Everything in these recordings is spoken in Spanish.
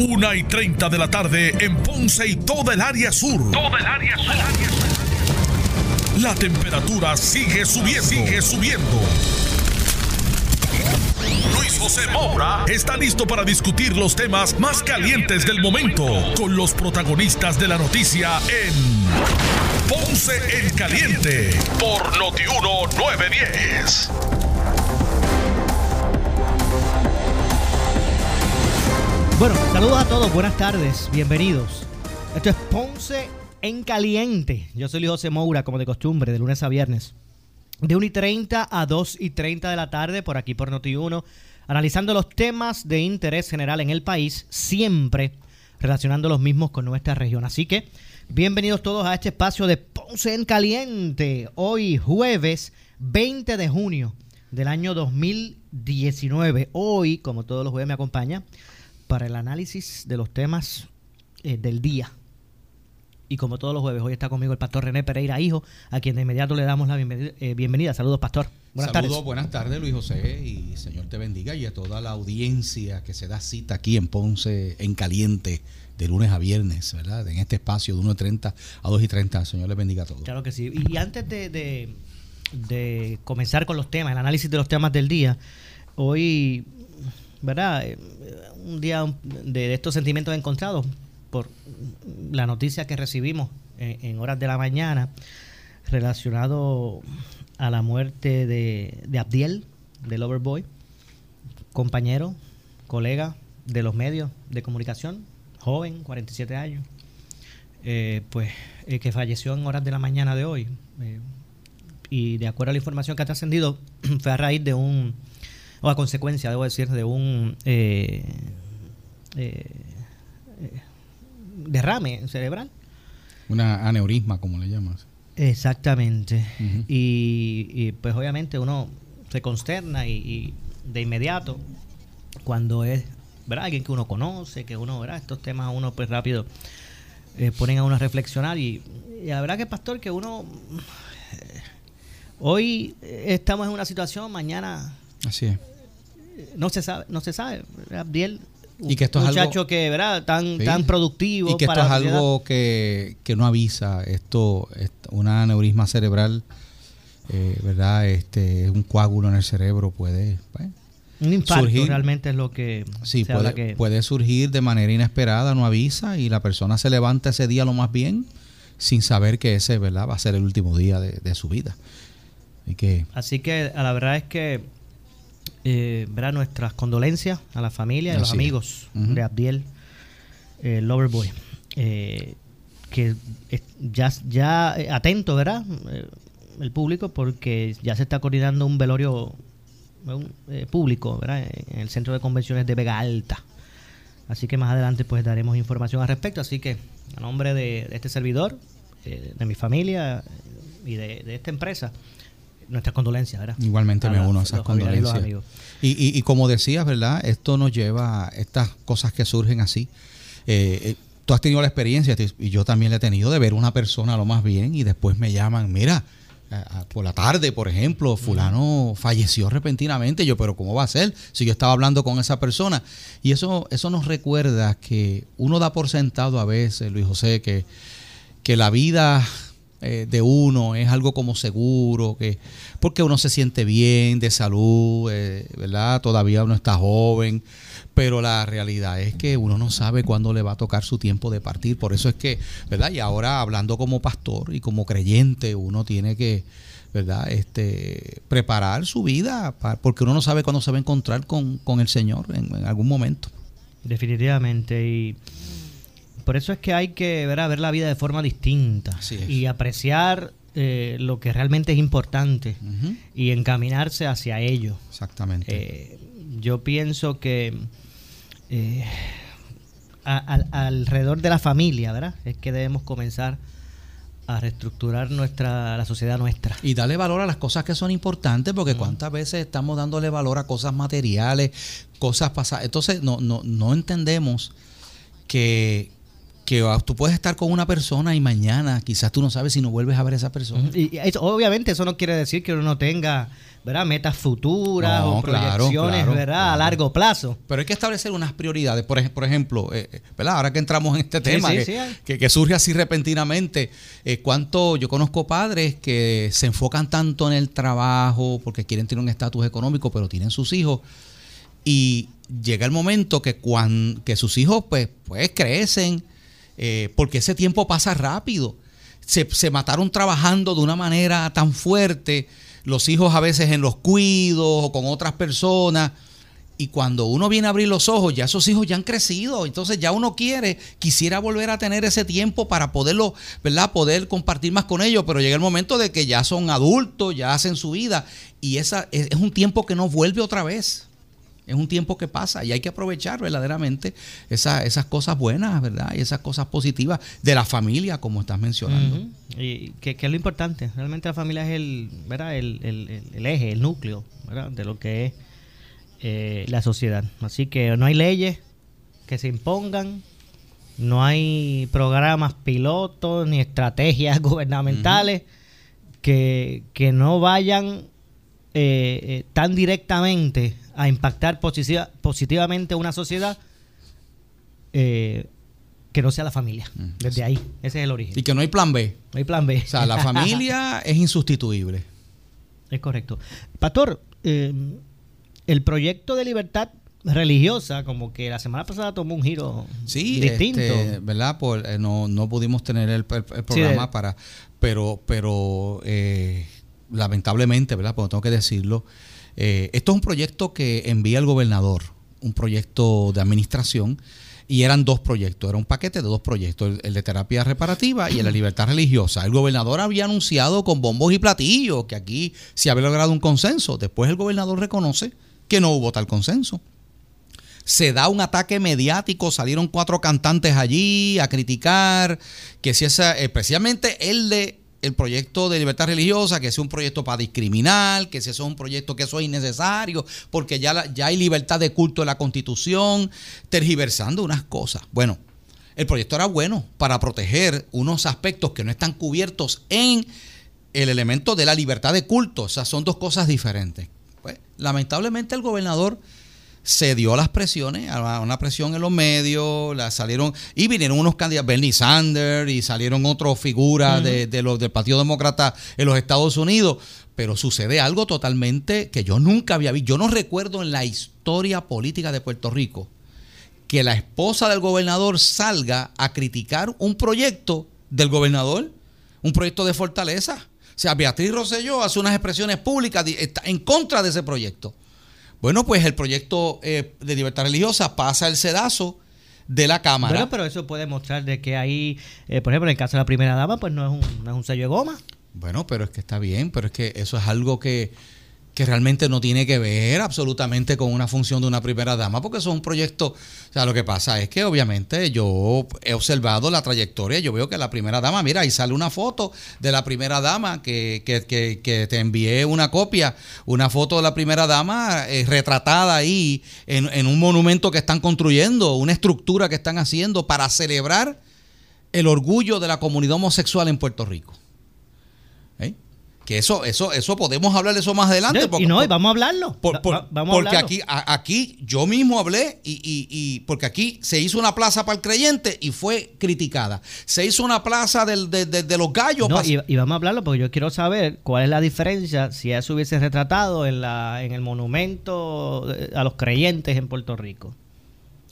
Una y 30 de la tarde en Ponce y toda el área sur. Toda el área sur. La temperatura sigue subiendo. Sigue subiendo. Luis José Moura está listo para discutir los temas más calientes del momento con los protagonistas de la noticia en Ponce en Caliente por Notiuno 910. Bueno, saludos a todos, buenas tardes, bienvenidos. Esto es Ponce en Caliente. Yo soy Luis José Moura, como de costumbre, de lunes a viernes. De 1 y 30 a 2 y 30 de la tarde, por aquí por Noti1, analizando los temas de interés general en el país, siempre relacionando los mismos con nuestra región. Así que, bienvenidos todos a este espacio de Ponce en Caliente. Hoy, jueves 20 de junio del año 2019. Hoy, como todos los jueves, me acompaña para el análisis de los temas eh, del día. Y como todos los jueves, hoy está conmigo el pastor René Pereira, hijo, a quien de inmediato le damos la bienvenida. eh, bienvenida. Saludos, pastor. Buenas Saludos, tardes. buenas tardes Luis José y Señor te bendiga y a toda la audiencia que se da cita aquí en Ponce en Caliente de lunes a viernes, ¿verdad? En este espacio de 1.30 a 2 y 30. Señor les bendiga a todos. Claro que sí. Y antes de, de- de comenzar con los temas, el análisis de los temas del día, hoy, ¿verdad? Eh, Un día de, estos sentimientos encontrados por la noticia que recibimos en, horas de la mañana relacionado a la muerte de, de Abdiel, del Overboy, compañero, colega de los medios de comunicación, joven, 47 años, eh, pues eh, que falleció en horas de la mañana de hoy. Eh, y de acuerdo a la información que ha trascendido, fue a raíz de un, o a consecuencia, debo decir, de un eh, eh, derrame cerebral. Una aneurisma, como le llamas. Exactamente. Y, y, pues obviamente uno se consterna y, y de inmediato cuando es ¿verdad? alguien que uno conoce, que uno, ¿verdad? estos temas a uno pues rápido eh, ponen a uno a reflexionar y, y la verdad que pastor que uno eh, hoy estamos en una situación, mañana Así es. No se sabe, no se sabe. Abdiel, Y que esto es un algo- muchacho que, ¿verdad? Tan, Sí. tan productivo Y que esto es algo que, que no avisa. Esto, es una aneurisma cerebral, eh, ¿verdad? Este, un coágulo en el cerebro puede... Un infarto surgir- realmente es lo que Sí, se puede, que... puede surgir de manera inesperada, no avisa y la persona se levanta ese día lo más bien sin saber que ese ¿verdad? va a ser el último día de, de su vida. Y que Así que la verdad es que eh, ¿verdad? nuestras condolencias a la familia y a los amigos de Abdiel eh, Loverboy. Eh, que ya, ya eh, atento, ¿verdad? Eh, el público, porque ya se está coordinando un velorio un, público, ¿verdad? En el centro de convenciones de Vega Alta. Así que más adelante pues daremos información al respecto. Así que a nombre de, de este servidor, eh, de mi familia y de, de esta empresa, nuestras condolencias, ¿verdad? igualmente me uno a esas condolencias. Y, y- y como decías, ¿verdad? Esto nos lleva a estas cosas que surgen así. Eh, eh, tú has tenido la experiencia, y yo también la he tenido, de ver una persona lo más bien y después me llaman, mira, por la tarde, por ejemplo, fulano falleció repentinamente. Yo, pero ¿cómo va a ser? Si yo estaba hablando con esa persona. Y eso, eso nos recuerda que uno da por sentado a veces, Luis José, que, que la vida eh, de uno es algo como seguro, que porque uno se siente bien de salud, eh, ¿verdad? Todavía uno está joven, pero la realidad es que uno no sabe cuándo le va a tocar su tiempo de partir. Por eso es que, ¿verdad? Y ahora hablando como pastor y como creyente, uno tiene que, ¿verdad? Este, preparar su vida, porque uno no sabe cuándo se va a encontrar con, con el Señor en, en algún momento. Definitivamente. Y por eso es que hay que ¿verdad? ver la vida de forma distinta y apreciar eh, lo que realmente es importante y encaminarse hacia ello. Exactamente. Eh, yo pienso que eh, a- alrededor de la familia, ¿verdad? Es que debemos comenzar a reestructurar nuestra la sociedad nuestra. Y darle valor a las cosas que son importantes, porque cuántas veces estamos dándole valor a cosas materiales, cosas pasadas. Entonces no, no, no entendemos que, que tú puedes estar con una persona y mañana quizás tú no sabes si no vuelves a ver a esa persona. Y, y eso- obviamente eso no quiere decir que uno no tenga ¿verdad? metas futuras No, o proyecciones claro, ¿verdad? a largo plazo. Pero hay que establecer unas prioridades. Por, ej- por ejemplo, eh, eh, ¿verdad? ahora que entramos en este tema, sí, que, sí, hay. que- que surge así repentinamente, eh, ¿cuánto yo conozco padres que se enfocan tanto en el trabajo porque quieren tener un estatus económico, pero tienen sus hijos? Y llega el momento que sus hijos pues, pues crecen, eh, porque ese tiempo pasa rápido. Se, se mataron trabajando de una manera tan fuerte, los hijos a veces en los cuidos o con otras personas. Y cuando uno viene a abrir los ojos, ya esos hijos ya han crecido. Entonces ya uno quiere, quisiera volver a tener ese tiempo para poderlo, ¿verdad? Poder compartir más con ellos. Pero llega el momento de que ya son adultos, ya hacen su vida. Y esa es, es un tiempo que no vuelve otra vez. Es un tiempo que pasa y hay que aprovechar verdaderamente esa- esas cosas buenas, ¿verdad? Y esas cosas positivas de la familia, como estás mencionando. Y que, que es lo importante. Realmente la familia es el, ¿verdad? El, el- el- el eje, el núcleo ¿verdad? de lo que es eh, la sociedad. Así que no hay leyes que se impongan, no hay programas pilotos ni estrategias gubernamentales que, que no vayan eh, eh, tan directamente a impactar positiva- positivamente una sociedad eh, que no sea la familia. Desde ahí, ese es el origen. Y que no hay plan B. No hay plan B. O sea, la familia es insustituible. Es correcto. Pastor, eh, el proyecto de libertad religiosa, como que la semana pasada tomó un giro Sí, distinto. este, ¿verdad? Por, eh, no, no pudimos tener el, el- el programa para, pero, pero eh, lamentablemente, ¿verdad? Porque tengo que decirlo, eh, esto es un proyecto que envía el gobernador, un proyecto de administración, y eran dos proyectos, era un paquete de dos proyectos, el, de terapia reparativa y el de libertad religiosa. El gobernador había anunciado con bombos y platillos que aquí se había logrado un consenso. Después el gobernador reconoce que no hubo tal consenso se da un ataque mediático, salieron cuatro cantantes allí a criticar que si esa, eh, precisamente el de el proyecto de libertad religiosa, que sea un proyecto para discriminar, que es un proyecto que eso es innecesario, porque ya, ya hay libertad de culto en la constitución, tergiversando unas cosas. Bueno, el proyecto era bueno para proteger unos aspectos que no están cubiertos en el elemento de la libertad de culto. O sea, son dos cosas diferentes. Pues, lamentablemente el gobernador se dio a las presiones, a una presión en los medios, la salieron y vinieron unos candidatos, Bernie Sanders y salieron otras figuras de, de los del Partido Demócrata en los Estados Unidos, pero sucede algo totalmente que yo nunca había visto. Yo no recuerdo en la historia política de Puerto Rico que la esposa del gobernador salga a criticar un proyecto del gobernador, un proyecto de fortaleza. O sea, Beatriz Rosselló hace unas expresiones públicas está en contra de ese proyecto. Bueno, pues el proyecto eh, de libertad religiosa pasa el sedazo de la Cámara. Bueno, pero eso puede mostrar de que ahí, eh, por ejemplo, en el caso de la primera dama, pues no es un, no es un sello de goma. Bueno, pero es que está bien, pero es que eso es algo que, que realmente no tiene que ver absolutamente con una función de una primera dama, porque eso es un proyecto, o sea, lo que pasa es que obviamente yo he observado la trayectoria, yo veo que la primera dama, mira, ahí sale una foto de la primera dama, que, que, que, que te envié una copia, una foto de la primera dama eh, retratada ahí en, en un monumento que están construyendo, una estructura que están haciendo para celebrar el orgullo de la comunidad homosexual en Puerto Rico. Que eso, eso, eso podemos hablar de eso más adelante. y no, y vamos a hablarlo. por- Va- por- va- vamos a porque hablarlo. aquí, a- aquí yo mismo hablé y, y- y- porque aquí se hizo una plaza para el creyente y fue criticada. Se hizo una plaza del- de, de- de los gallos. No, y vamos a hablarlo porque yo quiero saber cuál es la diferencia si eso hubiese retratado en, la, en el monumento eh, a los creyentes en Puerto Rico.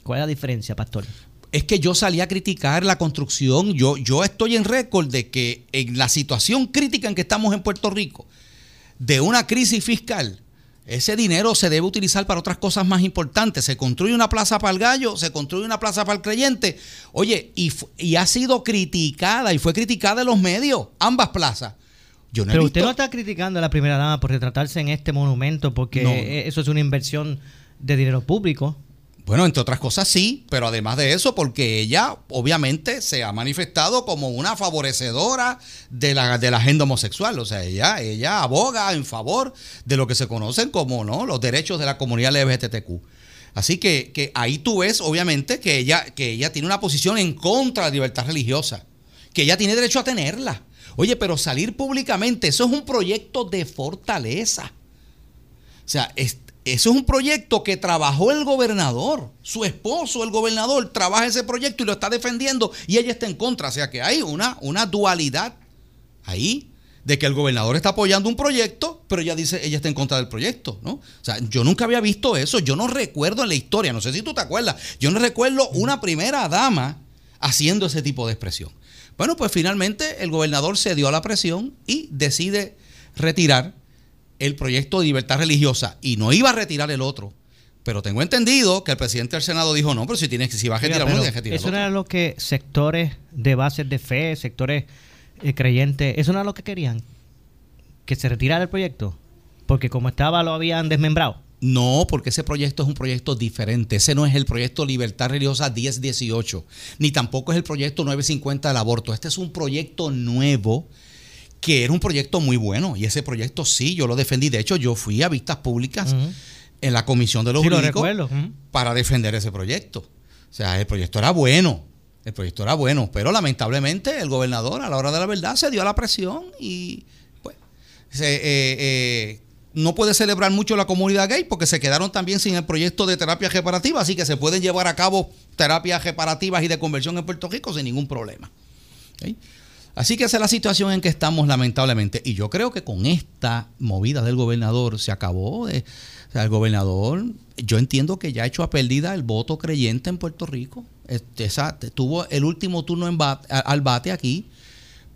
¿Cuál es la diferencia, pastor? Es que yo salí a criticar la construcción. Yo, yo estoy en récord de que en la situación crítica en que estamos en Puerto Rico, de una crisis fiscal, ese dinero se debe utilizar para otras cosas más importantes. Se construye una plaza para el gallo, se construye una plaza para el creyente. Oye, y, y ha sido criticada y fue criticada en los medios, ambas plazas. Yo no he Pero visto- usted no está criticando a la primera dama por retratarse en este monumento porque No. eh, eso es una inversión de dinero público. Bueno, entre otras cosas sí, pero además de eso, porque ella obviamente se ha manifestado como una favorecedora de la, de la agenda homosexual. O sea, ella, ella aboga en favor de lo que se conocen como ¿no? los derechos de la comunidad LGBTQ. Así que, que ahí tú ves, obviamente, que ella, que ella tiene una posición en contra de la libertad religiosa, que ella tiene derecho a tenerla. Oye, pero salir públicamente, eso es un proyecto de fortaleza. O sea, eso es un proyecto que trabajó el gobernador. Su esposo, el gobernador, trabaja ese proyecto y lo está defendiendo y ella está en contra. O sea que hay una, una dualidad ahí de que el gobernador está apoyando un proyecto, pero ella dice, ella está en contra del proyecto, ¿no? O sea, yo nunca había visto eso, yo no recuerdo en la historia, no sé si tú te acuerdas, yo no recuerdo una primera dama haciendo ese tipo de expresión. Bueno, pues finalmente el gobernador se dio a la presión y decide retirar el proyecto de libertad religiosa y no iba a retirar el otro. Pero tengo entendido que el presidente del Senado dijo, no, pero si tienes que si va a retirar uno, tienes que retirar Eso era lo que sectores de bases de fe, sectores eh, creyentes, eso no era lo que querían, que se retirara el proyecto, porque como estaba lo habían desmembrado. No, porque ese proyecto es un proyecto diferente. Ese no es el proyecto Libertad Religiosa 1018, ni tampoco es el proyecto 950 del aborto. Este es un proyecto nuevo que era un proyecto muy bueno y ese proyecto sí, yo lo defendí. De hecho, yo fui a vistas públicas en la Comisión de los sí, para defender ese proyecto. O sea, el proyecto era bueno, el proyecto era bueno, pero lamentablemente el gobernador a la hora de la verdad se dio a la presión y pues eh, eh, no puede celebrar mucho la comunidad gay porque se quedaron también sin el proyecto de terapia reparativa, así que se pueden llevar a cabo terapias reparativas y de conversión en Puerto Rico sin ningún problema. Así que esa es la situación en que estamos lamentablemente. Y yo creo que con esta movida del gobernador se acabó. De, o sea, el gobernador, yo entiendo que ya ha hecho a pérdida el voto creyente en Puerto Rico. Este, tuvo el último turno en al bate aquí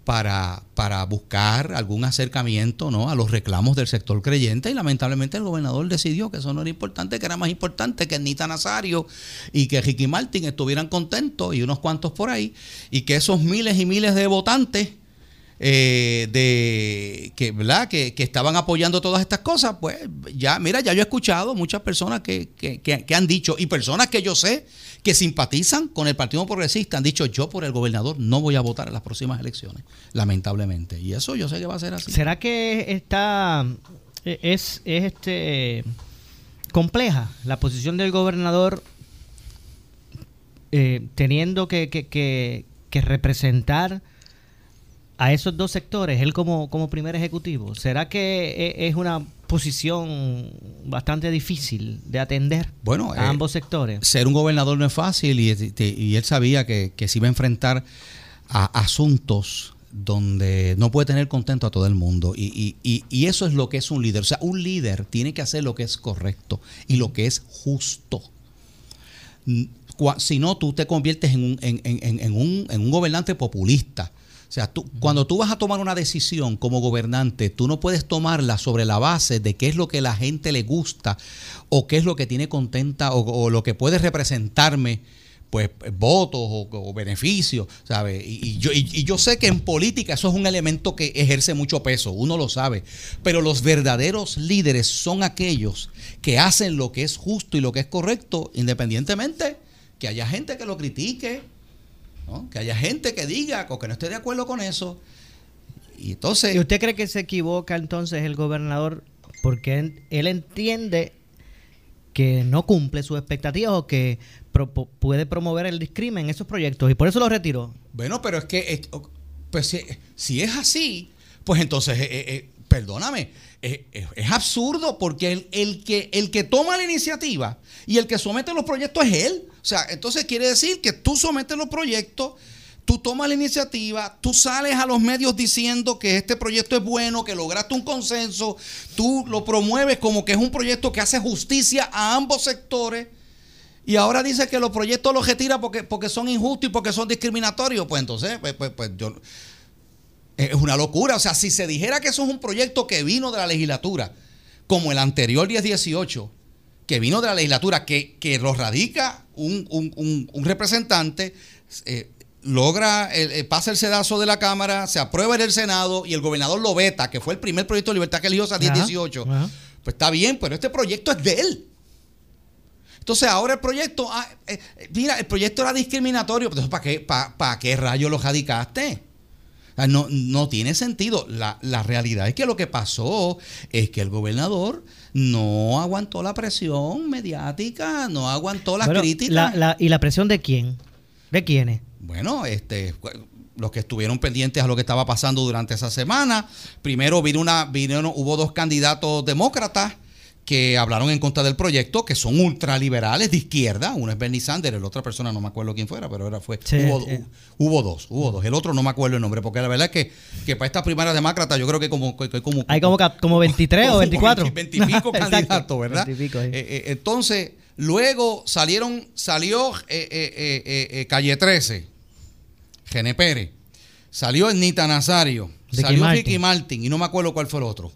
para, para buscar algún acercamiento ¿no? a los reclamos del sector creyente y lamentablemente el gobernador decidió que eso no era importante, que era más importante que Nita Nazario y que Ricky Martin estuvieran contentos y unos cuantos por ahí y que esos miles y miles de votantes eh, de que, ¿verdad? Que, estaban apoyando todas estas cosas, pues ya, mira, ya yo he escuchado muchas personas que, que, que han dicho y personas que yo sé que simpatizan con el Partido Progresista han dicho yo por el gobernador no voy a votar en las próximas elecciones, lamentablemente. Y eso yo sé que va a ser así. ¿Será que está es, es este compleja la posición del gobernador eh, teniendo que, que, que, representar a esos dos sectores, él como, como primer ejecutivo? ¿Será que e, es una posición bastante difícil de atender bueno, a ambos eh, sectores. Ser un gobernador no es fácil y, él sabía que, se iba a enfrentar a asuntos donde no puede tener contento a todo el mundo. Y, y, eso es lo que es un líder. O sea, un líder tiene que hacer lo que es correcto y lo que es justo. Si no, tú te conviertes en un, en un, en un gobernante populista sea, tú, cuando tú vas a tomar una decisión como gobernante, tú no puedes tomarla sobre la base de qué es lo que la gente le gusta o qué es lo que tiene contenta o, lo que puede representarme pues votos o, beneficios, ¿sabes? Y, yo, y, yo sé que en política eso es un elemento que ejerce mucho peso, uno lo sabe, pero los verdaderos líderes son aquellos que hacen lo que es justo y lo que es correcto, independientemente que haya gente que lo critique, que haya gente que diga o que no esté de acuerdo con eso. Y entonces. ¿Y usted cree que se equivoca entonces el gobernador porque él, entiende que no cumple sus expectativas o que puede promover el discrimen en esos proyectos y por eso lo retiró? Bueno, pero es que pues si, es así, pues entonces, eh, eh, eh, perdóname, es absurdo porque el, que, toma la iniciativa y el que somete los proyectos es él. O sea, entonces quiere decir que tú sometes los proyectos, tú tomas la iniciativa, tú sales a los medios diciendo que este proyecto es bueno, que lograste un consenso, tú lo promueves como que es un proyecto que hace justicia a ambos sectores. Y ahora dice que los proyectos los retira porque, porque son injustos y porque son discriminatorios. Pues entonces, pues, pues, pues yo, es una locura. O sea, si se dijera que eso es un proyecto que vino de la legislatura, como el anterior 1018, que vino de la legislatura, que, que lo radica un, representante, eh, logra, eh, pasa el sedazo de la Cámara, se aprueba en el Senado y el gobernador lo veta, que fue el primer proyecto de libertad religiosa 1018. Pues está bien, pero este proyecto es de él. Entonces ahora el proyecto, ah, eh, mira, el proyecto era discriminatorio, ¿para qué, para, qué rayo lo radicaste? No, no tiene sentido. La, la realidad es que lo que pasó es que el gobernador no aguantó la presión mediática, no aguantó la Bueno, crítica. la- la- ¿Y la presión de quién? ¿De quiénes? Bueno, este, los que estuvieron pendientes a lo que estaba pasando durante esa semana, primero vino una, vinieron, hubo dos candidatos demócratas que hablaron en contra del proyecto, que son ultraliberales de izquierda. Uno es Bernie Sanders, la otra persona no me acuerdo quién fuera, pero era fue. Sí, hubo, hubo dos, hubo dos. El otro no me acuerdo el nombre, porque la verdad es que, que para estas primarias demócratas yo creo que como, que- como Hay como, como 23 o 24. 20 y pico Exacto, candidatos, ¿verdad? 20 y pico. Eh, eh, entonces, luego salieron, salió eh, Calle 13, Gene Pérez, salió Nita Nazario, Ricky salió Martin. Ricky Martin y no me acuerdo cuál fue el otro.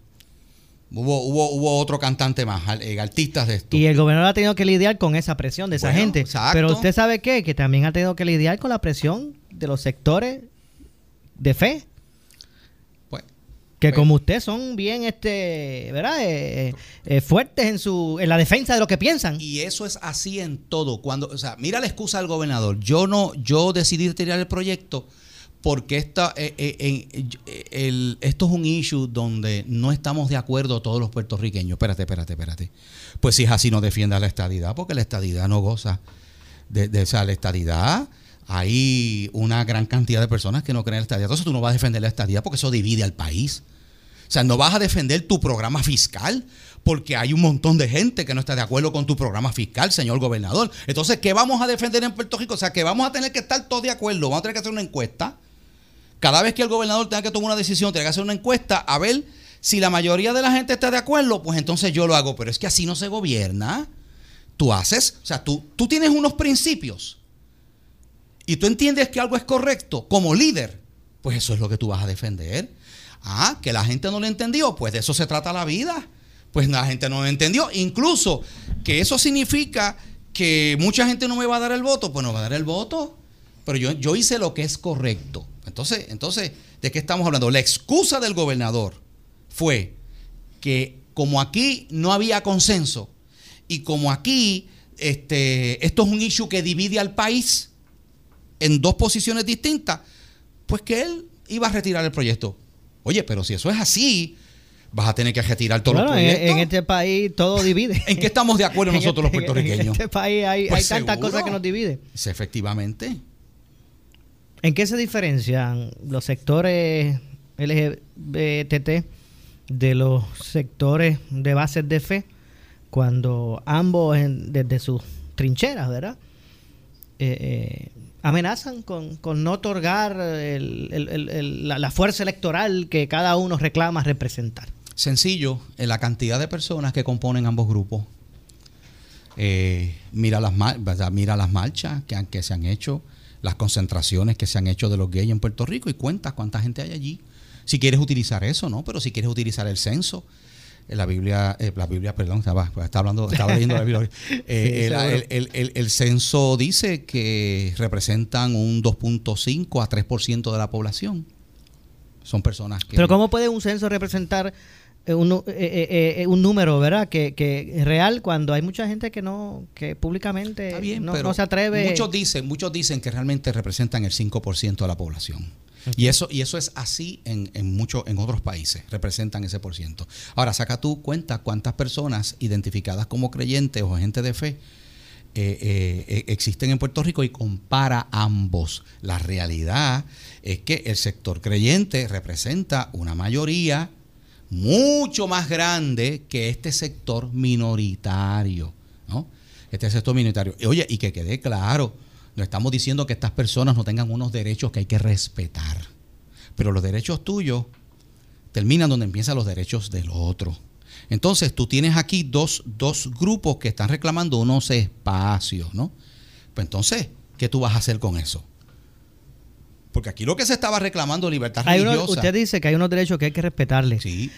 Hubo, hubo, hubo otro cantante más, eh, artistas de esto. Y el gobernador ha tenido que lidiar con esa presión de esa Bueno, gente. exacto. Pero usted sabe qué? Que también ha tenido que lidiar con la presión de los sectores de fe. Pues, Que Pues- como usted son bien, este, ¿verdad? Eh, eh, eh, fuertes en su en la defensa de lo que piensan. Y eso es así en todo. Cuando, o sea, mira la excusa del gobernador. Yo no, yo decidí tirar el proyecto porque esta, eh, eh, eh, el- esto es un issue donde no estamos de acuerdo todos los puertorriqueños. Espérate, espérate, espérate. Pues si es así, no defienda la estadidad, porque la estadidad no goza de, de esa la estadidad. Hay una gran cantidad de personas que no creen en la estadidad. Entonces tú no vas a defender la estadidad porque eso divide al país. O sea, no vas a defender tu programa fiscal porque hay un montón de gente que no está de acuerdo con tu programa fiscal, señor gobernador. Entonces, ¿qué vamos a defender en Puerto Rico? O sea, que vamos a tener que estar todos de acuerdo. Vamos a tener que hacer una encuesta. Cada vez que el gobernador tenga que tomar una decisión, tiene que hacer una encuesta a ver si la mayoría de la gente está de acuerdo, pues entonces yo lo hago. Pero es que así no se gobierna. Tú haces, o sea, tú, tú tienes unos principios y tú entiendes que algo es correcto como líder, pues eso es lo que tú vas a defender. Ah, que la gente no lo entendió, pues de eso se trata la vida. Pues la gente no lo entendió. Incluso que eso significa que mucha gente no me va a dar el voto, pues no va a dar el voto. Pero yo, yo hice lo que es correcto. Entonces, entonces, ¿de qué estamos hablando? La excusa del gobernador fue que como aquí no había consenso y como aquí este, esto es un issue que divide al país en dos posiciones distintas, pues que él iba a retirar el proyecto. Oye, pero si eso es así, vas a tener que retirar todos Bueno, los proyectos. en este país todo divide. ¿En qué estamos de acuerdo nosotros los este- puertorriqueños? En este país hay, Pues hay tantas seguro. cosas que nos dividen. Efectivamente. ¿En qué se diferencian los sectores LGBT de los sectores de bases de fe cuando ambos desde sus trincheras, ¿verdad? Eh, eh, amenazan con, no otorgar la, fuerza electoral que cada uno reclama representar. Sencillo, en la cantidad de personas que componen ambos grupos. Eh, mira, las mira las marchas que, que se han hecho, las concentraciones que se han hecho de los gays en Puerto Rico y cuenta cuánta gente hay allí. Si quieres utilizar eso, ¿no? Pero si quieres utilizar el censo, en la Biblia, eh, la Biblia, perdón, estaba, estaba hablando, estaba leyendo la Biblia. Eh, Sí, el, el- el- censo dice que representan un 2.5 a 3% de la población. Son personas que... Pero ¿cómo puede un censo representar eh, un, nu- eh, eh, eh, un número, ¿verdad? Que, que es real cuando hay mucha gente que no, que públicamente bien, no, se atreve. Muchos dicen, muchos dicen que realmente representan el 5% de la población. Y eso, y eso es así en, en muchos, en otros países, representan ese por ciento. Ahora, saca tú cuenta cuántas personas identificadas como creyentes o gente de fe eh, eh, eh, existen en Puerto Rico y compara ambos. La realidad es que el sector creyente representa una mayoría mucho más grande que este sector minoritario, ¿no? Este sector minoritario. Y, Oye, y que quede claro, no estamos diciendo que estas personas no tengan unos derechos que hay que respetar, pero los derechos tuyos terminan donde empiezan los derechos del otro. Entonces, tú tienes aquí dos, dos grupos que están reclamando unos espacios, ¿no? Pues entonces, ¿qué tú vas a hacer con eso? Porque aquí lo que se estaba reclamando libertad Hay religiosa. usted dice que hay unos derechos que hay que respetarles Sí,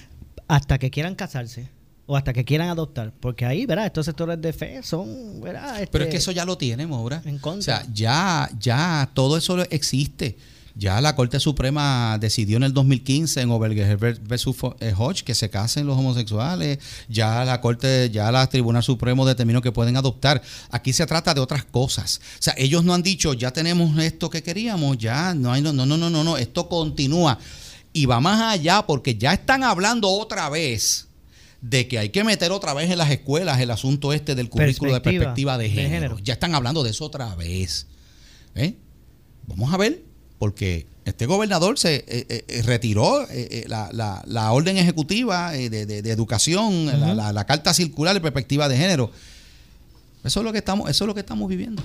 hasta que quieran casarse o hasta que quieran adoptar. Porque ahí, ¿verdad? Estos sectores de fe son, ¿verdad? pero es Este, que eso ya lo tiene, Mora. En contra. O sea, ya, ya todo eso existe. Ya la Corte Suprema decidió en el 2015 en Oberger versus eh, Hodge que se casen los homosexuales. Ya la Corte, ya la Tribunal Supremo determinó que pueden adoptar. Aquí se trata de otras cosas. O sea, ellos no han dicho, ya tenemos esto que queríamos, ya no hay, no, no, no, no, no, no. esto continúa. Y va más allá porque ya están hablando otra vez de que hay que meter otra vez en las escuelas el asunto este del currículo de perspectiva de género. Ya están hablando de eso otra vez. ¿Eh? Vamos a ver, porque este gobernador se eh, eh, retiró la, orden ejecutiva de, educación, la, carta circular de perspectiva de género. Eso es lo que estamos, eso es lo que estamos viviendo.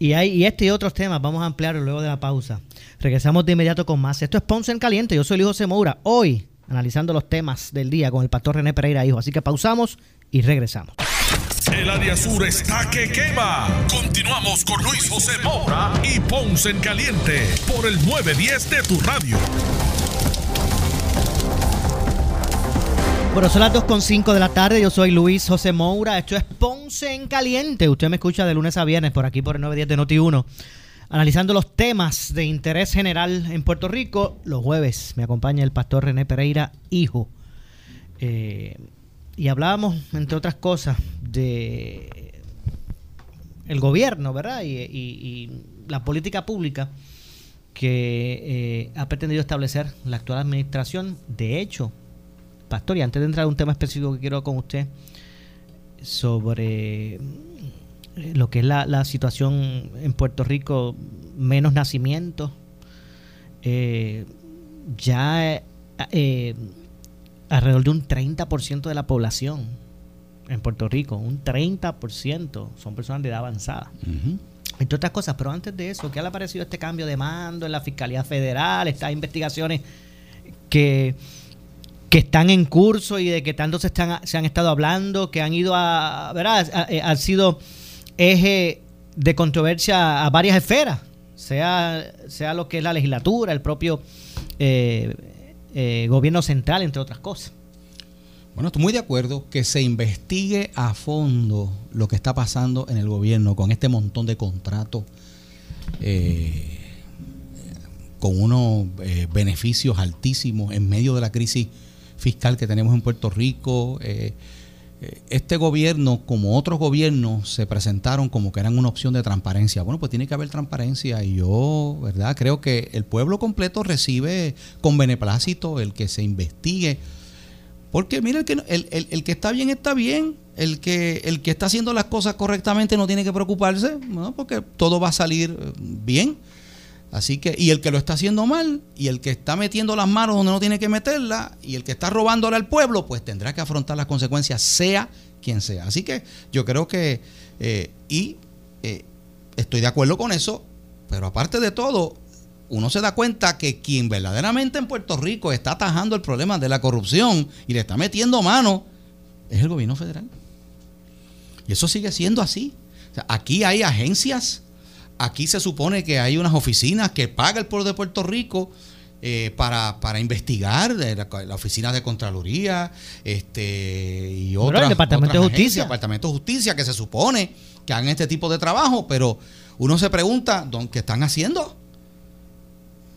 Y hay y este y otros temas vamos a ampliar luego de la pausa. Regresamos de inmediato con más. Esto es Ponce en Caliente. Yo soy Luis José Moura. Hoy analizando los temas del día con el pastor René Pereira Hijo. Así que pausamos y regresamos. El área sur está que quema. Continuamos con Luis José Moura y Ponce en Caliente por el 910 de tu radio. Bueno, son las 2.5 de la tarde. Yo soy Luis José Moura. Esto es Ponce en Caliente. Usted me escucha de lunes a viernes por aquí por el 910 de Noti 1 analizando los temas de interés general en Puerto Rico. Los jueves me acompaña el pastor René Pereira, hijo. Eh, y hablábamos, entre otras cosas, de el gobierno, ¿verdad? Y, la política pública que eh, ha pretendido establecer la actual administración. De hecho, pastor, y antes de entrar a un tema específico que quiero con usted sobre lo que es la, situación en Puerto Rico, menos nacimientos, eh, ya eh, alrededor de un 30% de la población en Puerto Rico, un 30% son personas de edad avanzada. Entre otras cosas, pero antes de eso, ¿qué le ha parecido este cambio de mando en la Fiscalía Federal, estas investigaciones que, que están en curso y de que tanto se, están, se han estado hablando, que han ido a, ¿verdad? Eh, han sido eje de controversia a varias esferas, sea, sea lo que es la legislatura, el propio eh, eh, gobierno central, entre otras cosas. Bueno, estoy muy de acuerdo que se investigue a fondo lo que está pasando en el gobierno con este montón de contratos, eh, con unos beneficios altísimos en medio de la crisis fiscal que tenemos en Puerto Rico. Eh, este gobierno, como otros gobiernos, se presentaron como que eran una opción de transparencia. Bueno, pues tiene que haber transparencia y yo, ¿verdad? Creo que el pueblo completo recibe con beneplácito el que se investigue. Porque mira, el que, el, que está bien está bien, el que, el que está haciendo las cosas correctamente no tiene que preocuparse, porque todo va a salir eh, bien. Así que, y el que lo está haciendo mal, y el que está metiendo las manos donde no tiene que meterlas, y el que está robándole al pueblo, pues tendrá que afrontar las consecuencias, sea quien sea. Así que yo creo que, eh, y eh, estoy de acuerdo con eso, pero aparte de todo, uno se da cuenta que quien verdaderamente en Puerto Rico está atajando el problema de la corrupción y le está metiendo mano es el gobierno federal. Y eso sigue siendo así. aquí hay agencias Aquí se supone que hay unas oficinas que paga el pueblo de Puerto Rico eh, para, investigar, la, oficina de Contraloría este, y otras. el Departamento de Justicia. Departamento de Justicia que se supone que hagan este tipo de trabajo, pero uno se pregunta, ¿qué están haciendo?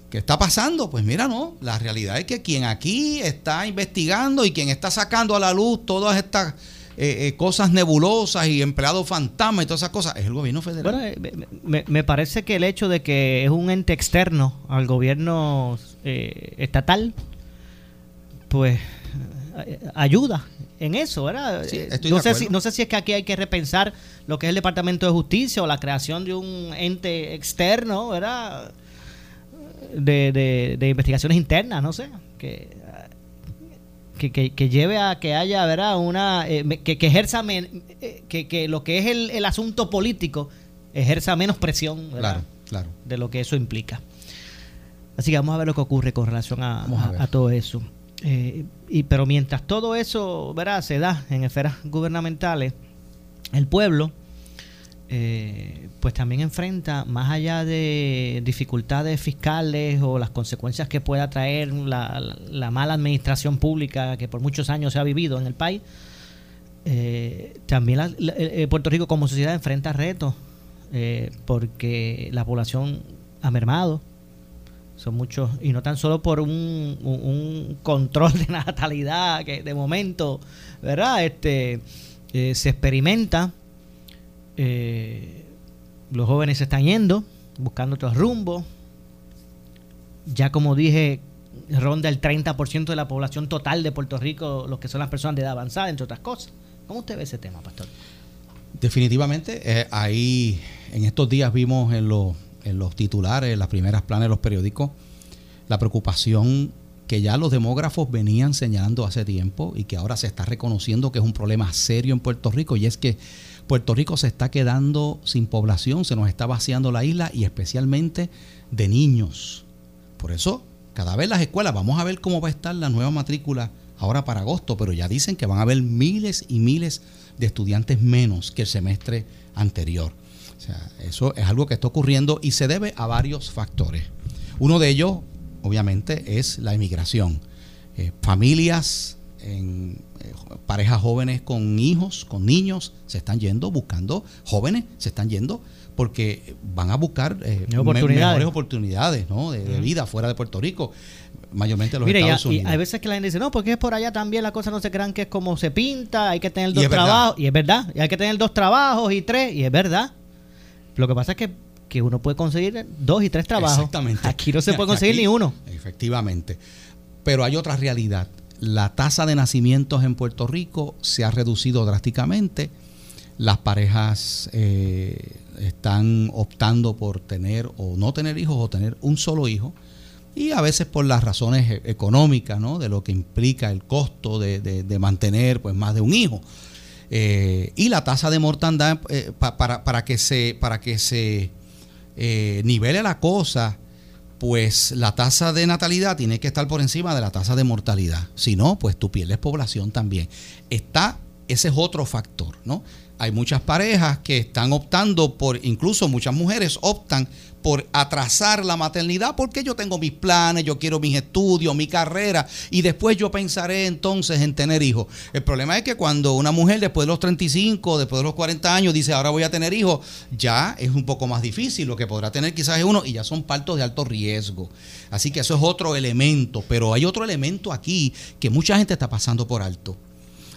¿Qué está pasando? Pues mira, no, la realidad es que quien aquí está investigando y quien está sacando a la luz todas estas eh, eh, cosas nebulosas y empleados fantasmas y todas esas cosas, es el gobierno federal. Bueno, eh, me, parece que el hecho de que es un ente externo al gobierno estatal, pues ayuda en eso, ¿verdad? no, sé si, no sé si es que aquí hay que repensar lo que es el Departamento de Justicia o la creación de un ente externo, ¿verdad? De, de, de investigaciones internas, no sé. Que que, lleve a que haya, ¿verdad? Una, eh, que, que, ejerza, eh, que, lo que es el, asunto político ejerza menos presión, Claro, claro. De lo que eso implica. Así que vamos a ver lo que ocurre con relación a, todo eso. Eh, y, pero mientras todo eso, ¿verdad? Se da en esferas gubernamentales, el pueblo eh, pues también enfrenta, más allá de dificultades fiscales o las consecuencias que pueda traer la, mala administración pública que por muchos años se ha vivido en el país, eh, también eh, Puerto Rico como sociedad enfrenta retos porque la población ha mermado, Son muchos, y no tan solo por un, un, control de natalidad que de momento, ¿verdad? Este eh, se experimenta. Eh, los jóvenes se están yendo, buscando otros rumbos. Ya como dije, ronda el 30% de la población total de Puerto Rico, los que son las personas de edad avanzada, entre otras cosas. ¿Cómo usted ve ese tema, pastor? Definitivamente, eh, ahí en estos días vimos en los, en los titulares, en las primeras planas de los periódicos, la preocupación que ya los demógrafos venían señalando hace tiempo y que ahora se está reconociendo que es un problema serio en Puerto Rico y es que Puerto Rico se está quedando sin población, se nos está vaciando la isla y especialmente de niños. Por eso, cada vez las escuelas, vamos a ver cómo va a estar la nueva matrícula ahora para agosto, pero ya dicen que van a haber miles y miles de estudiantes menos que el semestre anterior. O sea, eso es algo que está ocurriendo y se debe a varios factores. Uno de ellos, obviamente, es la inmigración. Eh, familias, en, eh, parejas jóvenes con hijos, con niños, se están yendo buscando, jóvenes se están yendo porque van a buscar eh, mejores oportunidades ¿no? de, vida fuera de Puerto Rico mayormente los Estados Unidos. Y hay veces que la gente dice, no, porque es por allá también la cosa no se crean que es como se pinta, hay que tener dos trabajos, y es verdad, y hay que tener dos trabajos y tres, y es verdad. Lo que pasa es que, que uno puede conseguir dos y tres trabajos. Exactamente. Aquí no se puede conseguir ni uno. Efectivamente. Pero hay otra realidad. La tasa de nacimientos en Puerto Rico se ha reducido drásticamente. Las parejas eh, están optando por tener o no tener hijos o tener un solo hijo y a veces por las razones e-, económicas, ¿no? De lo que implica el costo de, mantener pues más de un hijo. Eh, y la tasa de mortandad eh, para, para, que se, para que se eh, nivele la cosa, pues la tasa de natalidad tiene que estar por encima de la tasa de mortalidad. Si no, pues tú pierdes población también. Está, ese es otro factor, ¿no? Hay muchas parejas que están optando por, incluso muchas mujeres optan por atrasar la maternidad porque yo tengo mis planes, yo quiero mis estudios, mi carrera y después yo pensaré entonces en tener hijos. El problema es que cuando una mujer después de los 35, después de los 40 años dice ahora voy a tener hijos, ya es un poco más difícil, lo que podrá tener quizás es uno y ya son partos de alto riesgo. Así que eso es otro elemento, pero hay otro elemento aquí que mucha gente está pasando por alto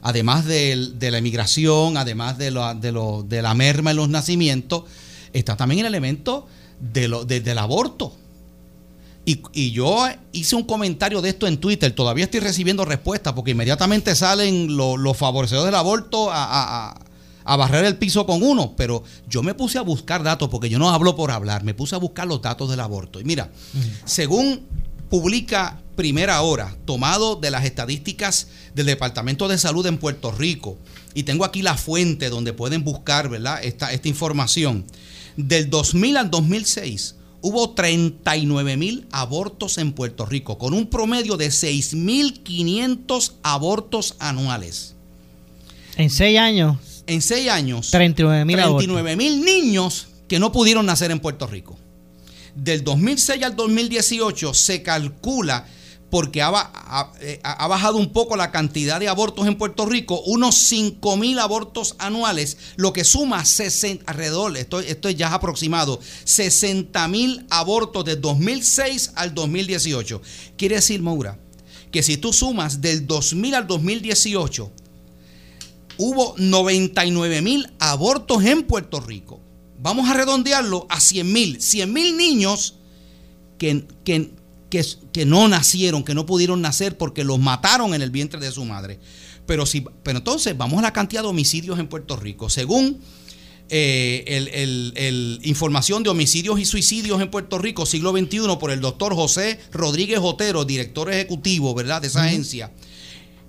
además de, la emigración, además de, de, de, la merma en los nacimientos, está también el elemento del aborto. Y, yo hice un comentario de esto en Twitter, todavía estoy recibiendo respuestas porque inmediatamente salen los, favorecedores del aborto a, barrer el piso con uno, pero yo me puse a buscar datos porque yo no hablo por hablar, me puse a buscar los datos del aborto. Y mira, según publica Primera Hora, tomado de las estadísticas del Departamento de Salud en Puerto Rico, y tengo aquí la fuente donde pueden buscar ¿verdad? Esta, esta información. Del 2000 al 2006 hubo 39 mil abortos en Puerto Rico, con un promedio de 6.500 abortos anuales. En seis años. En seis años. 39 mil niños que no pudieron nacer en Puerto Rico. Del 2006 al 2018 se calcula porque eh, ha, bajado un poco la cantidad de abortos en Puerto Rico, unos 5 mil abortos anuales, lo que suma 60, alrededor, esto, esto ya es aproximado, 60 mil abortos de 2006 al 2018. Quiere decir, Maura, que si tú sumas del 2000 al 2018, hubo 99 mil abortos en Puerto Rico. Vamos a redondearlo a 100 mil. 100 mil niños que, que, que, no nacieron, que no pudieron nacer porque los mataron en el vientre de su madre. Pero, si, pero entonces vamos a la cantidad de homicidios en Puerto Rico. Según eh, el, información de homicidios y suicidios en Puerto Rico, siglo XXI, por el doctor José Rodríguez Otero, director ejecutivo ¿verdad? de esa agencia,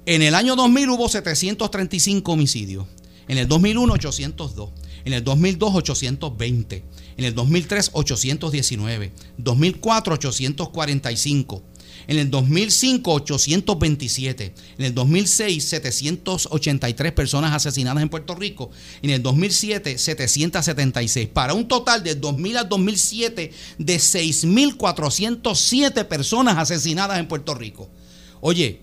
en el año 2000 hubo 735 homicidios, en el 2001 802, en el 2002 820 en el 2003 819, 2004 845, en el 2005 827, en el 2006 783 personas asesinadas en Puerto Rico, en el 2007 776, para un total de 2000 al 2007 de 6.407 personas asesinadas en Puerto Rico. Oye,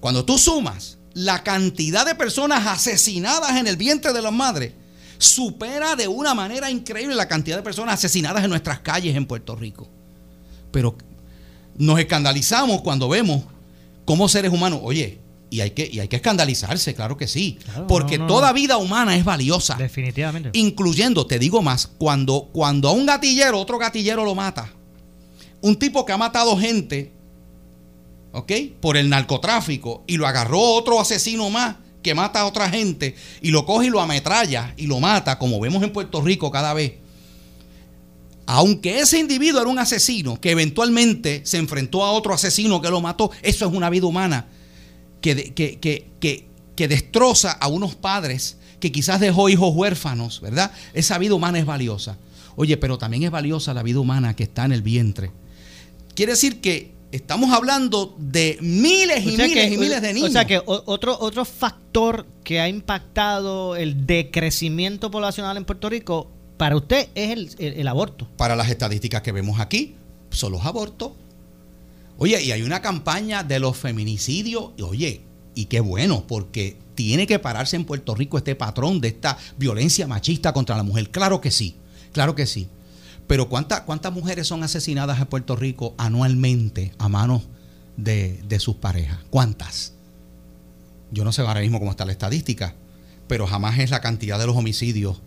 cuando tú sumas la cantidad de personas asesinadas en el vientre de las madres, supera de una manera increíble la cantidad de personas asesinadas en nuestras calles en Puerto Rico. Pero nos escandalizamos cuando vemos cómo seres humanos, oye, y hay que, y hay que escandalizarse, claro que sí, porque toda vida humana es valiosa. Definitivamente. Incluyendo, te digo más, cuando, cuando a un gatillero, otro gatillero lo mata, un tipo que ha matado gente, ¿ok? Por el narcotráfico y lo agarró otro asesino más que mata a otra gente y lo coge y lo ametralla y lo mata, como vemos en Puerto Rico cada vez. Aunque ese individuo era un asesino que eventualmente se enfrentó a otro asesino que lo mató, eso es una vida humana que, que, que, que destroza a unos padres que quizás dejó hijos huérfanos, ¿verdad? Esa vida humana es valiosa. Oye, pero también es valiosa la vida humana que está en el vientre. Quiere decir que estamos hablando de miles y miles y miles de niños. O sea que otro, otro factor que ha impactado el decrecimiento poblacional en Puerto Rico, para usted es el, aborto. Para las estadísticas que vemos aquí, son los abortos. Oye, y hay una campaña de los feminicidios, oye, y qué bueno, porque tiene que pararse en Puerto Rico este patrón de esta violencia machista contra la mujer. Claro que sí, claro que sí. Pero ¿cuántas, cuántas mujeres son asesinadas en Puerto Rico anualmente a manos de, sus parejas? ¿Cuántas? Yo no sé ahora mismo cómo está la estadística, pero jamás es la cantidad de los homicidios.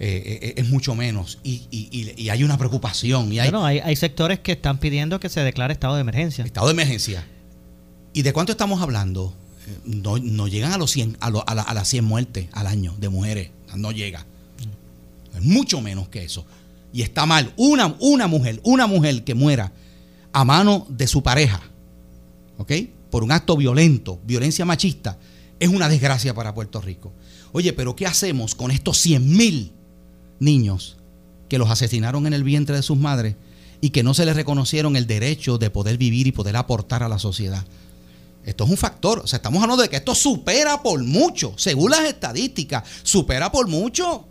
Eh, eh, es mucho menos y, hay una preocupación. Y hay, bueno, hay, sectores que están pidiendo que se declare estado de emergencia. Estado de emergencia. ¿Y de cuánto estamos hablando? Eh, no, no llegan a los 100, a, a, a las 100 muertes al año de mujeres. No llega. Es mucho menos que eso y está mal. Una, una mujer, una mujer que muera a mano de su pareja, ¿ok? Por un acto violento, violencia machista, es una desgracia para Puerto Rico. Oye, pero ¿qué hacemos con estos 100 mil niños que los asesinaron en el vientre de sus madres y que no se les reconocieron el derecho de poder vivir y poder aportar a la sociedad? Esto es un factor. O sea, estamos hablando de que esto supera por mucho, según las estadísticas, supera por mucho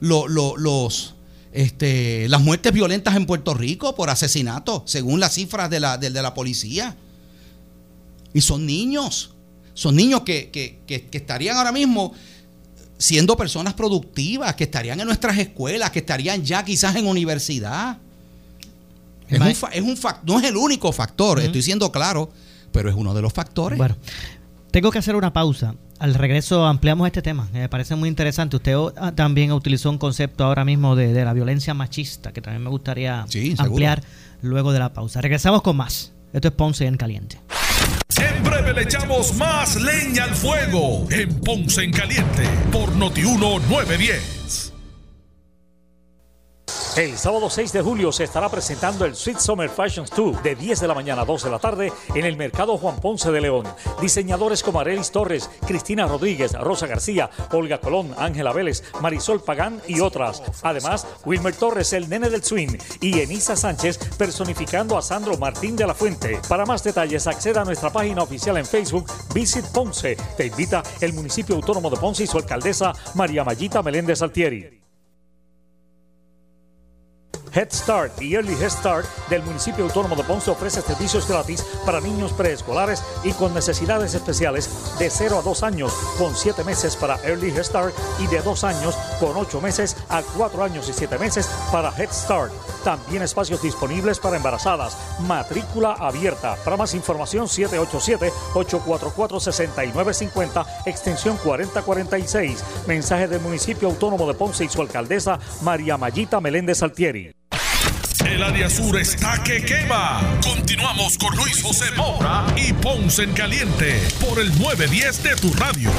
los, este, las muertes violentas en Puerto Rico por asesinato, según las cifras de la, de, la policía. Y son niños, son niños que, estarían ahora mismo siendo personas productivas, que estarían en nuestras escuelas, que estarían ya quizás en universidad. Es un, es un no es el único factor, estoy siendo claro, pero es uno de los factores. Bueno, tengo que hacer una pausa. Al regreso ampliamos este tema. Me parece muy interesante. Usted ah, también utilizó un concepto ahora mismo de, la violencia machista, que también me gustaría ampliar luego de la pausa. Regresamos con más. Esto es Ponce en Caliente. En breve le echamos más leña al fuego en Ponce en Caliente por Notiuno 910. El sábado 6 de julio se estará presentando el Sweet Summer Fashion Tour de 10 de la mañana a 2 de la tarde en el Mercado Juan Ponce de León. Diseñadores como Arelis Torres, Cristina Rodríguez, Rosa García, Olga Colón, Ángela Vélez, Marisol Pagán y otras. Además, Wilmer Torres, el nene del swing, y Enisa Sánchez personificando a Sandro Martín de la Fuente. Para más detalles, acceda a nuestra página oficial en Facebook, Visit Ponce. Te invita el municipio autónomo de Ponce y su alcaldesa María Mayita Meléndez Altieri. Head Start y Early Head Start del municipio autónomo de Ponce ofrece servicios gratis para niños preescolares y con necesidades especiales de 0 a 2 años, con 7 meses para Early Head Start y de 2 años con 8 meses a 4 años y 7 meses para Head Start. También espacios disponibles para embarazadas. Matrícula abierta. Para más información, 787-844-6950, extensión 4046. Mensaje del municipio autónomo de Ponce y su alcaldesa, María Mayita Meléndez Altieri. El área sur está que quema. Continuamos con Luis José Moura y Ponce en Caliente por el 910 de tu radio.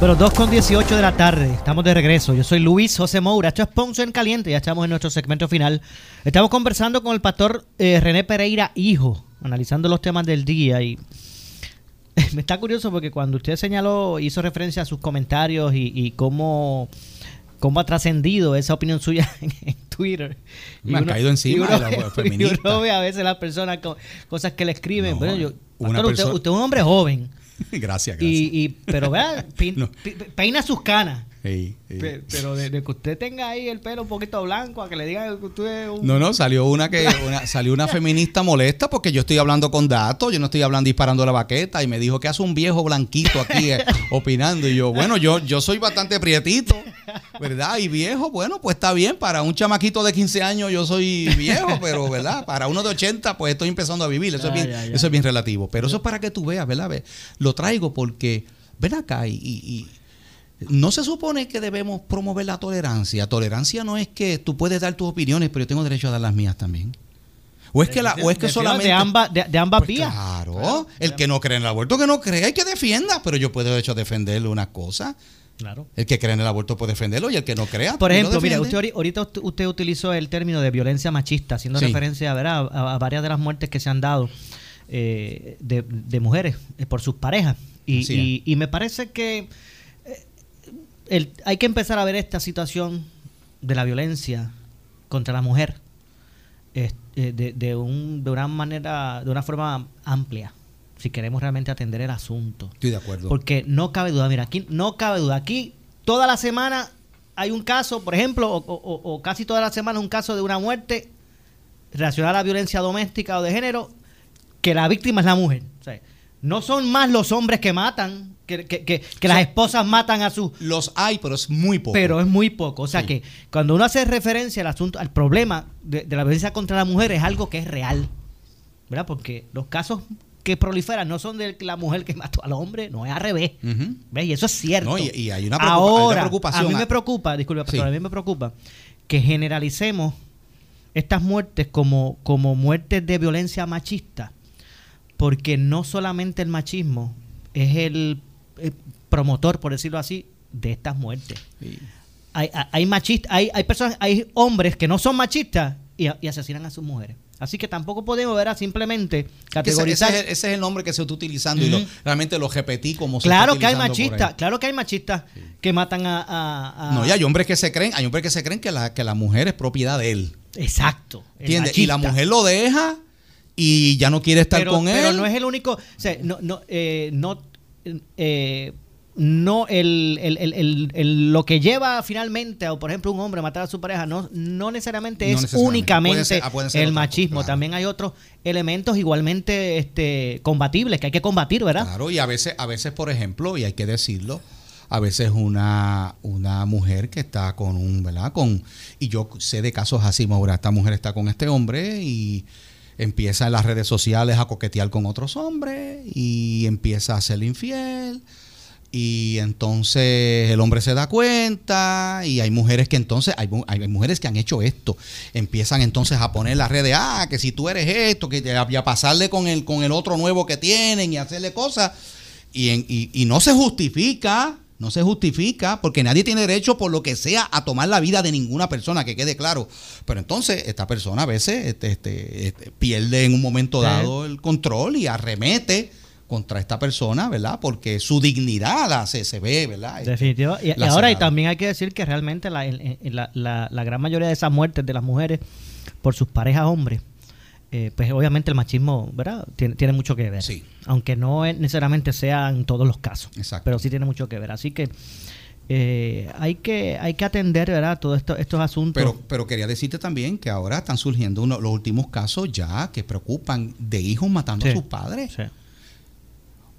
Bueno, 2 con 18 de la tarde, estamos de regreso. Yo soy Luis José Moura, esto es Ponce en Caliente, ya estamos en nuestro segmento final. Estamos conversando con el pastor eh, René Pereira, hijo, analizando los temas del día y me está curioso porque cuando usted señaló, hizo referencia a sus comentarios y cómo cómo ha trascendido esa opinión suya en, Twitter. Me ha caído encima de la feminista. Y uno ve a veces las personas cosas que le escriben. bueno, yo, usted, es un hombre joven. gracias, gracias. Y, pero vea, peina sus canas. Sí, sí. Pe- Pero de, de que usted tenga ahí el pelo un poquito blanco, a que le digan que usted es un... No, no, salió una que una- salió una feminista molesta porque yo estoy hablando con datos, yo no estoy hablando disparando la baqueta y me dijo que hace un viejo blanquito aquí eh, opinando y yo, bueno, yo yo soy bastante prietito, ¿verdad? Y viejo, bueno, pues está bien, para un chamaquito de 15 años yo soy viejo, pero ¿verdad? Para uno de 80 pues estoy empezando a vivir, eso es bien ya, ya. eso es bien relativo, pero eso es para que tú veas, ¿verdad? Ve, Lo traigo porque ven acá y no se supone que debemos promover la tolerancia. Tolerancia no es que tú puedes dar tus opiniones, pero yo tengo derecho a dar las mías también. O es que, la, o es que De- solamente. De ambas, de, de ambas Pues vías. claro, el que no cree en el aborto, que no cree, hay que defienda, pero yo puedo de hecho defenderle una cosa. Claro. El que cree en el aborto puede defenderlo y el que no crea. Por pues, ejemplo, lo mira, usted ahori- ahorita usted, utilizó el término de violencia machista, haciendo Sí. referencia. A, a varias de las muertes que se han dado eh, de, de mujeres eh, por sus parejas. Y, y- y me parece que el- hay que empezar a ver esta situación de la violencia contra la mujer eh, de, de un- de una manera, de una forma amplia, si queremos realmente atender el asunto. Estoy de acuerdo. Porque no cabe duda, mira, aquí no cabe duda. Aquí toda la semana hay un caso, por ejemplo, o, o- o casi toda la semana un caso de una muerte relacionada a la violencia doméstica o de género, que la víctima es la mujer. O sea, no son más los hombres que matan, que, que- que- que las esposas matan a sus... Los hay, pero es muy poco. Pero es muy poco. O sea Sí. que cuando uno hace referencia al asunto, al problema de, de la violencia contra la mujer es algo que es real. ¿Verdad? Porque los casos que proliferan no son de la mujer que mató al hombre, no es al revés. Ujú. ¿Ves? Y eso es cierto. No, y- y hay una preocupa- hay una Ahora, preocupación. a mí me preocupa, disculpe, pastor, Sí. a mí me preocupa que generalicemos estas muertes como, como muertes de violencia machista, porque no solamente el machismo es el, eh, promotor, por decirlo así, de estas muertes. Sí. Hay, hay, hay machistas, hay, hay personas, hay hombres que no son machistas y, y asesinan a sus mujeres. Así que tampoco podemos ver a simplemente ese, categorizar. ese es, el- ese es el nombre que se está utilizando y lo- realmente lo repetí como se Claro está que hay machistas, claro que hay machistas que matan a, a- a- No, y hay hombres que se creen, hay hombres que se creen que la, que la mujer es propiedad de él. Exacto. ¿Entiendes? Y la machista. mujer lo deja y ya no quiere estar pero, con pero él. no es el único, o sea, no, no, eh, no, eh, no el, el- el- el- lo que lleva finalmente, o por ejemplo un hombre a matar a su pareja, no, no necesariamente No es necesariamente. únicamente ser- ah, ser el machismo, claro. también hay otros elementos igualmente este, combatibles que hay que combatir, ¿verdad? Claro, y a veces, a veces, por ejemplo, y hay que decirlo, a veces una, una mujer que está con un, ¿verdad? Con, y yo sé de casos así, Maura, esta mujer está con este hombre y empieza en las redes sociales a coquetear con otros hombres y empieza a ser infiel. Y entonces el hombre se da cuenta y hay mujeres que entonces, hay, hay mujeres que han hecho esto, empiezan entonces a poner las redes, ah, que si tú eres esto, que y a pasarle con el, con el otro nuevo que tienen y hacerle cosas. Y, en- y no se justifica, no se justifica, porque nadie tiene derecho por lo que sea a tomar la vida de ninguna persona, que quede claro. Pero entonces esta persona a veces este, este, este, pierde en un momento dado el control y arremete contra esta persona, ¿verdad? Porque su dignidad la- se, se ve, ¿verdad? Definitivo. Y, ahora y también hay que decir que realmente la, en- en la, la- la gran mayoría de esas muertes de las mujeres por sus parejas hombres, eh, pues obviamente el machismo, ¿verdad? Tiene, tiene mucho que ver. Sí. Aunque no es- necesariamente sea en todos los casos. Exacto. Pero sí tiene mucho que ver. Así que eh, hay que hay que atender, ¿verdad? Todos esto, estos asuntos. Pero, pero quería decirte también que ahora están surgiendo uno- los últimos casos ya que preocupan de hijos matando Sí. a sus padres. Sí.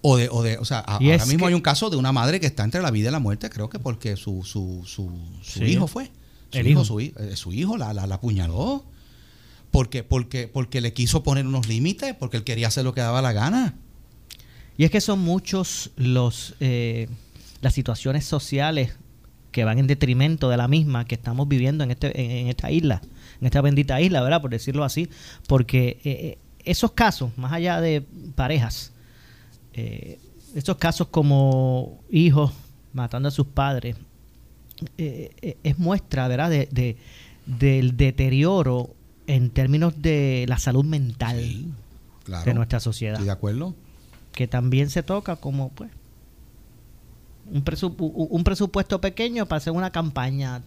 O de, o de, o sea, a- ahora mismo hay un caso de una madre que está entre la vida y la muerte, creo que porque su, su, su, su hijo fue. Su El hijo, hijo. Su, eh, su hijo la, la, la apuñaló. Porque, porque, porque le quiso poner unos límites, porque él quería hacer lo que daba la gana. Y es que son muchos los eh, las situaciones sociales que van en detrimento de la misma que estamos viviendo en este en, esta isla, en esta bendita isla, ¿verdad? Por decirlo así, porque eh, eh, esos casos, más allá de parejas, eh, esos casos como hijos matando a sus padres, eh, es muestra, ¿verdad? De- del deterioro en términos de la salud mental Sí, claro. de nuestra sociedad Estoy de acuerdo. que también se toca como pues un, presu- u- un presupuesto pequeño para hacer una campaña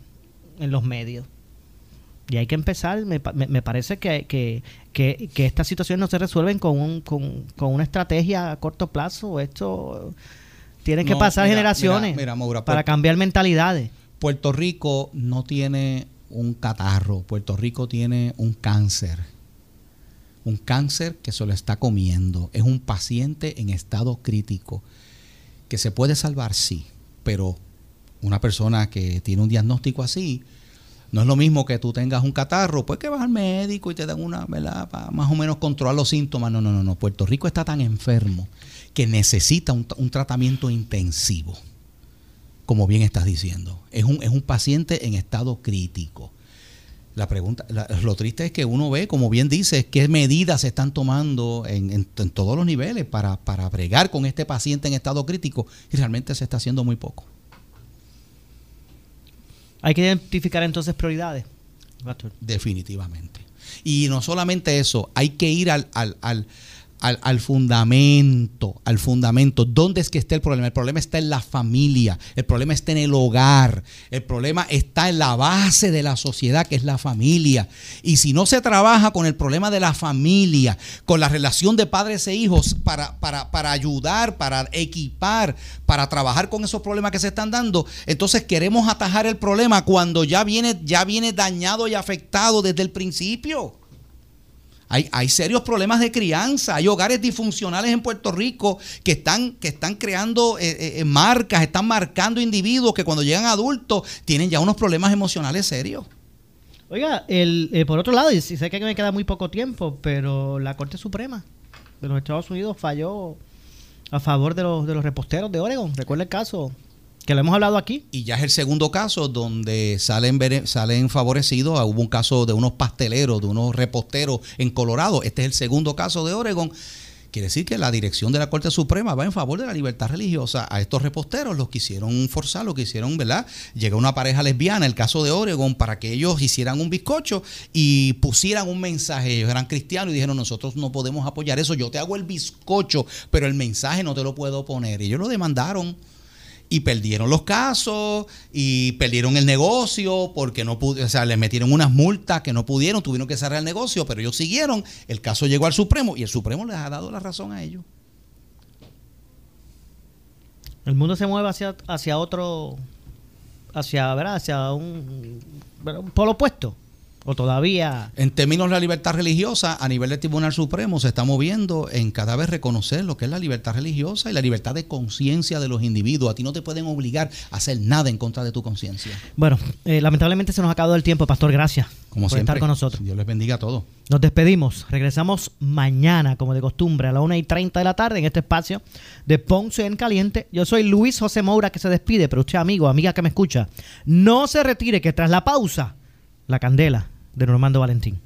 en los medios. Y hay que empezar, me, me- me parece que, que, que, que estas situaciones no se resuelven con, un, con, con una estrategia a corto plazo. Esto Tienen que No, pasar mira, generaciones mira, mira, Maura, para Puerto- cambiar mentalidades. Puerto Rico no tiene un catarro, Puerto Rico tiene un cáncer. Un cáncer que se lo está comiendo. Es un paciente en estado crítico. Que se puede salvar, sí, pero una persona que tiene un diagnóstico así, no es lo mismo que tú tengas un catarro, pues que vas al médico y te dan una, ¿verdad? Para más o menos controlar los síntomas. No, no, no, no. Puerto Rico está tan enfermo que necesita un, un tratamiento intensivo como bien estás diciendo. Es un, es un paciente en estado crítico. La pregunta, la- lo triste es que uno ve, como bien dices, qué medidas se están tomando en, en- en todos los niveles para, para bregar con este paciente en estado crítico y realmente se está haciendo muy poco. Hay que identificar entonces prioridades. Pastor. Definitivamente. Y no solamente eso, hay que ir al, al, al, al- al fundamento, al fundamento. ¿Dónde es que está el problema? El problema está en la familia, el problema está en el hogar, el problema está en la base de la sociedad, que es la familia. Y si no se trabaja con el problema de la familia, con la relación de padres e hijos, para, para, para ayudar, para equipar, para trabajar con esos problemas que se están dando, entonces queremos atajar el problema cuando ya viene, ya viene dañado y afectado desde el principio. Hay, hay serios problemas de crianza, hay hogares disfuncionales en Puerto Rico que están, que están creando eh, eh, eh, marcas, están marcando individuos que cuando llegan adultos tienen ya unos problemas emocionales serios. Oiga, el, eh, por otro lado, y sé que me queda muy poco tiempo, pero la Corte Suprema de los Estados Unidos falló a favor de los, de los reposteros de Oregon. Recuerda el caso que lo hemos hablado aquí. Y ya es el segundo caso donde salen, salen favorecidos. Ah, Hubo un caso de unos pasteleros, de unos reposteros en Colorado. Este es el segundo caso de Oregon. Quiere decir que la dirección de la Corte Suprema va en favor de la libertad religiosa. A estos reposteros los quisieron forzar, los quisieron, ¿verdad? Llegó una pareja lesbiana, el caso de Oregon, para que ellos hicieran un bizcocho y pusieran un mensaje. Ellos eran cristianos y dijeron, nosotros no podemos apoyar eso. Yo te hago el bizcocho, pero el mensaje no te lo puedo poner. Y ellos lo demandaron y perdieron los casos y perdieron el negocio porque no pudieron, o sea, les metieron unas multas que no pudieron, tuvieron que cerrar el negocio, pero ellos siguieron, el caso llegó al Supremo y el Supremo les ha dado la razón a ellos. El mundo se mueve hacia, hacia otro, hacia, ¿verdad? Hacia un, un polo opuesto. O todavía... En términos de la libertad religiosa, a nivel del Tribunal Supremo se está moviendo en cada vez reconocer lo que es la libertad religiosa y la libertad de conciencia de los individuos. A ti no te pueden obligar a hacer nada en contra de tu conciencia. Bueno, eh, lamentablemente se nos ha acabado el tiempo, Pastor. Gracias Como por siempre. estar con nosotros. Dios les bendiga a todos. Nos despedimos. Regresamos mañana, como de costumbre, a las 1 y 30 de la tarde en este espacio de Ponce en Caliente. Yo soy Luis José Moura que se despide, pero usted, amigo, amiga que me escucha, no se retire, que tras la pausa, la candela de Normando Valentín.